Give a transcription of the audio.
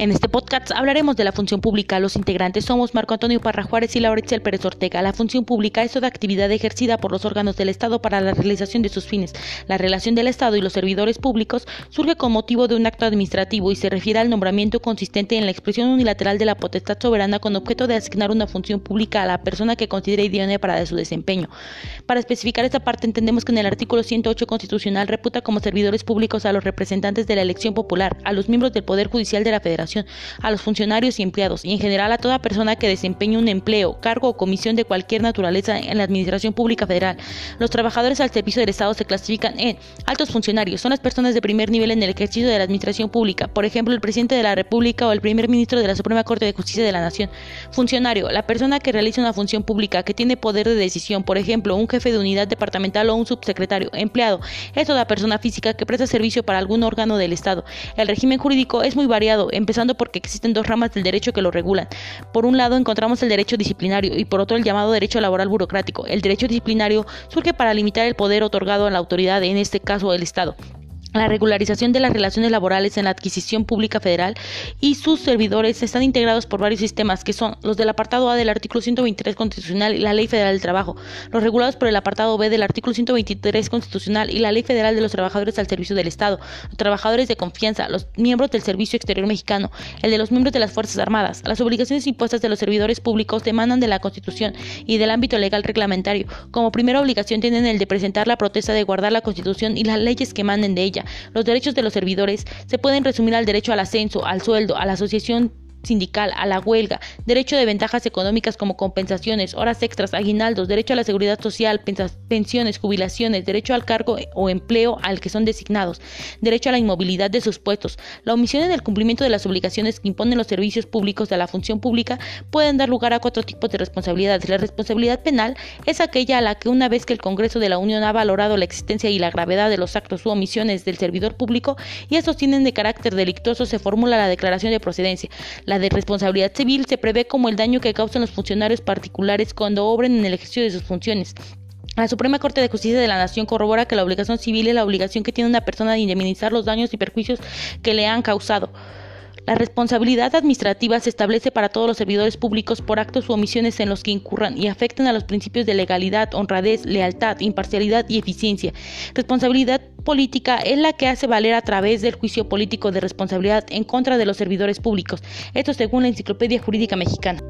En este podcast hablaremos de la función pública. Los integrantes somos Marco Antonio Parra Juárez y Laura Pérez Ortega. La función pública es toda actividad ejercida por los órganos del Estado para la realización de sus fines. La relación del Estado y los servidores públicos surge con motivo de un acto administrativo y se refiere al nombramiento consistente en la expresión unilateral de la potestad soberana con objeto de asignar una función pública a la persona que considere idónea para su desempeño. Para especificar esta parte entendemos que en el artículo 108 constitucional reputa como servidores públicos a los representantes de la elección popular, a los miembros del Poder Judicial de la Federación a los funcionarios y empleados y en general a toda persona que desempeñe un empleo, cargo o comisión de cualquier naturaleza en la Administración Pública Federal. Los trabajadores al servicio del Estado se clasifican en altos funcionarios, son las personas de primer nivel en el ejercicio de la Administración Pública, por ejemplo, el presidente de la República o el primer ministro de la Suprema Corte de Justicia de la Nación. Funcionario, la persona que realiza una función pública, que tiene poder de decisión, por ejemplo, un jefe de unidad departamental o un subsecretario. Empleado, es toda persona física que presta servicio para algún órgano del Estado. El régimen jurídico es muy variado, empezando porque existen dos ramas del derecho que lo regulan. Por un lado encontramos el derecho disciplinario y por otro el llamado derecho laboral burocrático. El derecho disciplinario surge para limitar el poder otorgado a la autoridad, en este caso el Estado la regularización de las relaciones laborales en la adquisición pública federal y sus servidores están integrados por varios sistemas que son los del apartado A del artículo 123 constitucional y la Ley Federal del Trabajo, los regulados por el apartado B del artículo 123 constitucional y la Ley Federal de los Trabajadores al Servicio del Estado, los trabajadores de confianza, los miembros del Servicio Exterior Mexicano, el de los miembros de las Fuerzas Armadas. Las obligaciones impuestas de los servidores públicos demandan de la Constitución y del ámbito legal reglamentario. Como primera obligación tienen el de presentar la protesta de guardar la Constitución y las leyes que manden de ella los derechos de los servidores se pueden resumir al derecho al ascenso, al sueldo, a la asociación sindical, a la huelga, derecho de ventajas económicas como compensaciones, horas extras, aguinaldos, derecho a la seguridad social, pensiones, jubilaciones, derecho al cargo o empleo al que son designados, derecho a la inmovilidad de sus puestos. La omisión en el cumplimiento de las obligaciones que imponen los servicios públicos de la función pública pueden dar lugar a cuatro tipos de responsabilidades. La responsabilidad penal es aquella a la que una vez que el Congreso de la Unión ha valorado la existencia y la gravedad de los actos u omisiones del servidor público y estos tienen de carácter delictuoso se formula la declaración de procedencia. La de responsabilidad civil se prevé como el daño que causan los funcionarios particulares cuando obren en el ejercicio de sus funciones. La Suprema Corte de Justicia de la Nación corrobora que la obligación civil es la obligación que tiene una persona de indemnizar los daños y perjuicios que le han causado. La responsabilidad administrativa se establece para todos los servidores públicos por actos u omisiones en los que incurran y afecten a los principios de legalidad, honradez, lealtad, imparcialidad y eficiencia. Responsabilidad política es la que hace valer a través del juicio político de responsabilidad en contra de los servidores públicos. Esto según la Enciclopedia Jurídica Mexicana.